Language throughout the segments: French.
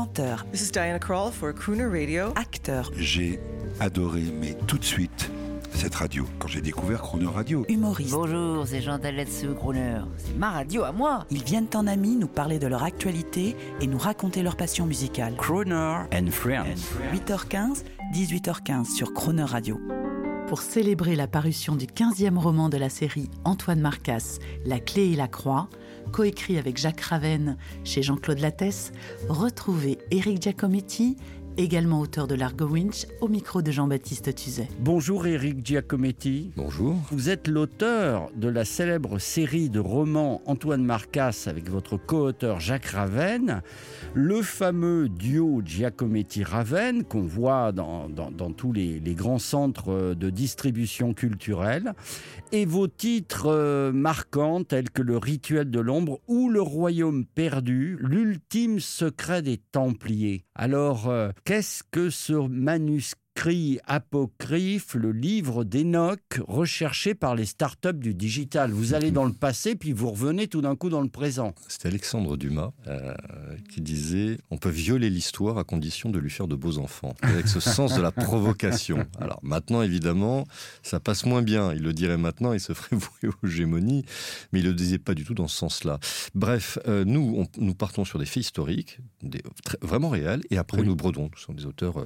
chanteur, This is Diana Krall for Crooner Radio. acteur, J'ai adoré, mais tout de suite, cette radio, quand j'ai découvert Chrono Radio. humoriste. Bonjour, c'est Jean Taletsu, Crooner. C'est ma radio à moi. Ils viennent en amis nous parler de leur actualité et nous raconter leur passion musicale. Croner and Friends. 8h15, 18h15 sur Croner Radio. Pour célébrer la parution du 15e roman de la série Antoine Marcas, La clé et la croix, coécrit avec Jacques Ravenne chez Jean-Claude Lattès, retrouvez Éric Giacometti, également auteur de Largo Winch, au micro de Jean-Baptiste Tuzet. Bonjour Eric Giacometti. Bonjour. Vous êtes l'auteur de la célèbre série de romans Antoine Marcas avec votre co-auteur Jacques Ravenne, le fameux duo Giacometti-Ravenne qu'on voit dans, dans- dans tous les, les grands centres de distribution culturelle, et vos titres euh, marquants tels que Le Rituel de l'ombre ou Le Royaume perdu, l'ultime secret des Templiers. Alors, euh, qu'est-ce que ce manuscrit apocryphe, le livre d'Enoch, recherché par les startups du digital. Vous allez dans le passé, puis vous revenez tout d'un coup dans le présent. C'était Alexandre Dumas euh, qui disait on peut violer l'histoire à condition de lui faire de beaux enfants. Avec ce sens de la provocation. Alors maintenant, évidemment, ça passe moins bien. Il le dirait maintenant, il se ferait vouer aux gémonies, mais il le disait pas du tout dans ce sens-là. Bref, euh, nous, on- nous partons sur des faits historiques, des, très- vraiment réels, et après Oui. nous brodons. Nous sommes des auteurs, euh,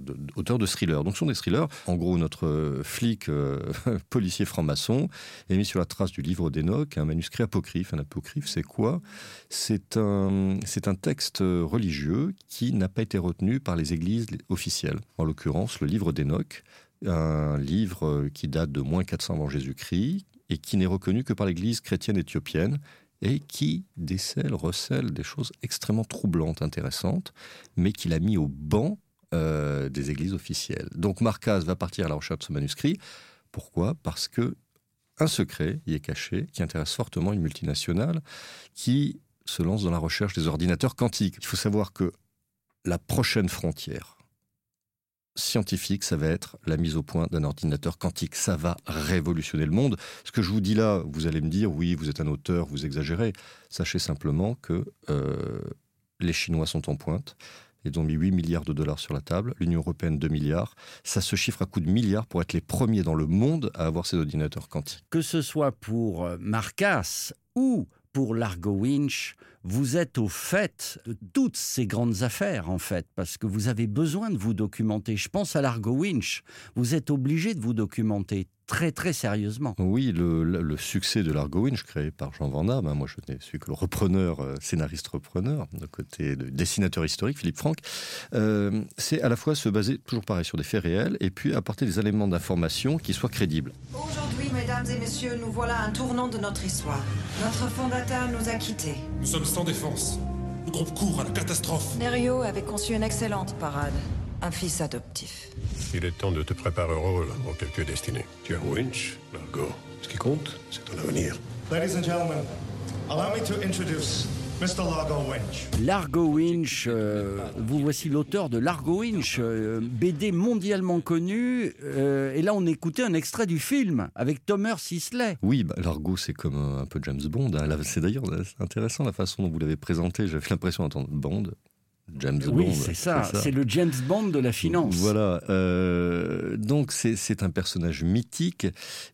de- de thrillers. Donc ce sont des thrillers. En gros, notre euh, flic euh, policier franc-maçon est mis sur la trace du livre d'Enoch, un manuscrit apocryphe. Un apocryphe, c'est quoi? C'est un, un texte religieux qui n'a pas été retenu par les églises officielles. En l'occurrence, le livre d'Enoch, un livre euh, qui date de moins 400 avant Jésus-Christ et qui n'est reconnu que par l'église chrétienne éthiopienne et qui décèle, recèle des choses extrêmement troublantes, intéressantes, mais qu'il a mis au banc euh, des églises officielles. Donc Marcas va partir à la recherche de ce manuscrit. Pourquoi? Parce que un secret y est caché qui intéresse fortement une multinationale qui se lance dans la recherche des ordinateurs quantiques. Il faut savoir que la prochaine frontière scientifique, ça va être la mise au point d'un ordinateur quantique. Ça va révolutionner le monde. Ce que je vous dis là, vous allez me dire, oui, vous êtes un auteur, vous exagérez. Sachez simplement que euh, les Chinois sont en pointe. Ils ont mis 8 milliards de dollars sur la table, l'Union européenne 2 milliards. Ça se chiffre à coups de milliards pour être les premiers dans le monde à avoir ces ordinateurs quantiques. Que ce soit pour euh, Marcas ou pour Largo Winch, vous êtes au fait de toutes ces grandes affaires, en fait, parce que vous avez besoin de vous documenter. Je pense à Largo Winch. Vous êtes obligé de vous documenter très, très sérieusement. Oui, le, le- le succès de l'Argo Winch, créé par Jean Van Damme, hein, moi je ne suis que le repreneur, euh, scénariste-repreneur, de côté de dessinateur historique, Philippe Franck, euh, c'est à la fois se baser, toujours pareil, sur des faits réels, et puis apporter des éléments d'information qui soient crédibles. Aujourd'hui, mesdames et messieurs, nous voilà à un tournant de notre histoire. Notre fondateur nous a quittés. Nous sommes sans défense. Le groupe court à la catastrophe. Nerio avait conçu une excellente parade. Un fils adoptif. Il est temps de te préparer au rôle en quelques destinées. Tu as Winch, Largo. Ce qui compte, c'est ton avenir. Ladies and gentlemen, allow me to introduce. Largo Winch. Largo Winch, euh, vous voici l'auteur de Largo Winch, euh, BD mondialement connu. euh, et là, on écoutait un extrait du film avec Thomas Sisley. Oui, bah, l'Argo c'est comme un peu James Bond, hein. Là, c'est d'ailleurs intéressant la façon dont vous l'avez présenté, j'avais l'impression d'entendre Bond, James Bond. Oui, c'est ça. C'est le James Bond de la finance. Voilà. euh, donc c'est c'est un personnage mythique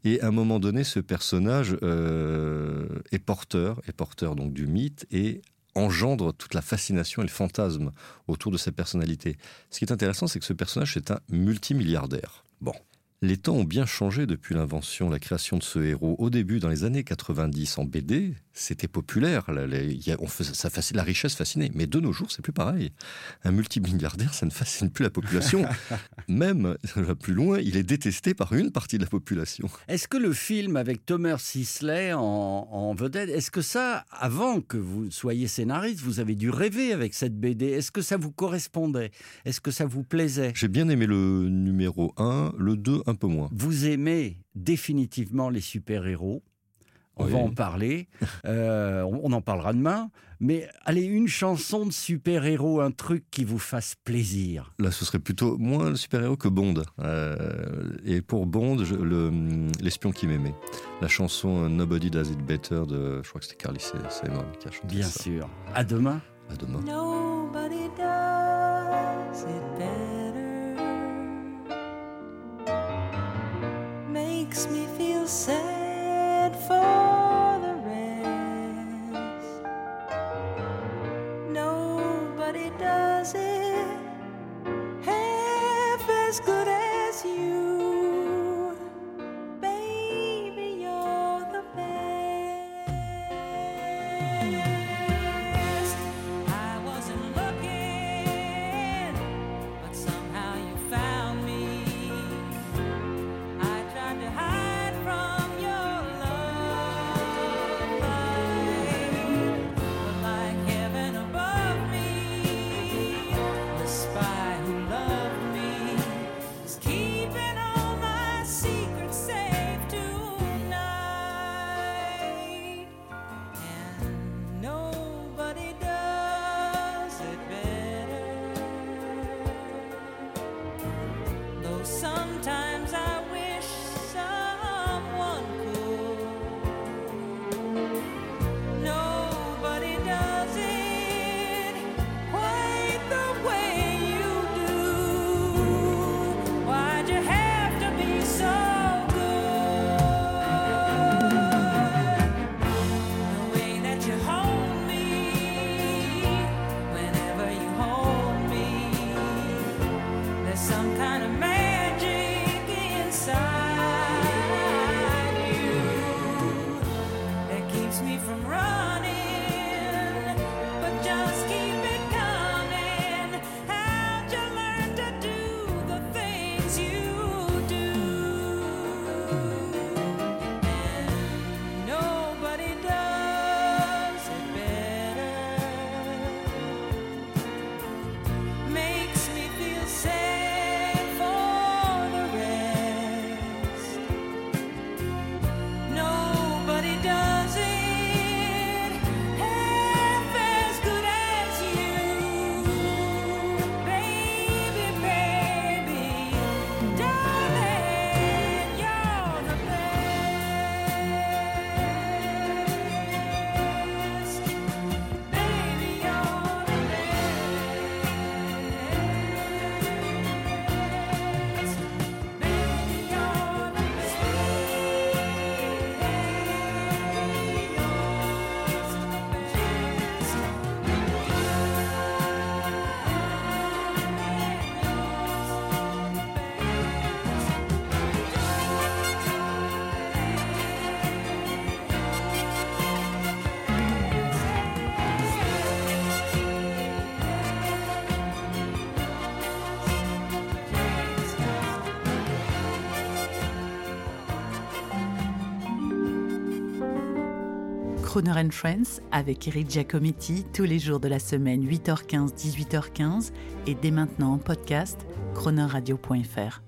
et à un moment donné, ce personnage euh, est porteur, est porteur donc du mythe et engendre toute la fascination et le fantasme autour de sa personnalité. Ce qui est intéressant, c'est que ce personnage est un multimilliardaire. Bon. Les temps ont bien changé depuis l'invention, la création de ce héros. Au début, dans les années 90, en BD, c'était populaire. Y a- on faisait- ça fascine- la richesse fascinait. Mais de nos jours, c'est plus pareil. Un multimilliardaire, ça ne fascine plus la population. Même, va plus loin, il est détesté par une partie de la population. Est-ce que le film avec Thomas Sisley en, en vedette, est-ce que ça, avant que vous soyez scénariste, vous avez dû rêver avec cette BD Est-ce que ça vous correspondait? Est-ce que ça vous plaisait? J'ai bien aimé le numéro 1, le 2 un peu moins. Vous aimez définitivement les super-héros on va en parler. Euh, on en parlera demain. Mais allez, une chanson de super-héros, un truc qui vous fasse plaisir. Là, ce serait plutôt moins le super-héros que Bond. Euh, et pour Bond, hum, L'espion le, qui m'aimait. La chanson euh, Nobody Does It Better de, je crois que c'était Carly Simon qui a chanté Bien sûr. À demain. À demain. Nobody does it better. Makes me feel sad. as good Croner and Friends avec Eric Giacometti tous les jours de la semaine 8h15 18h15 et dès maintenant en podcast cronerradio.fr.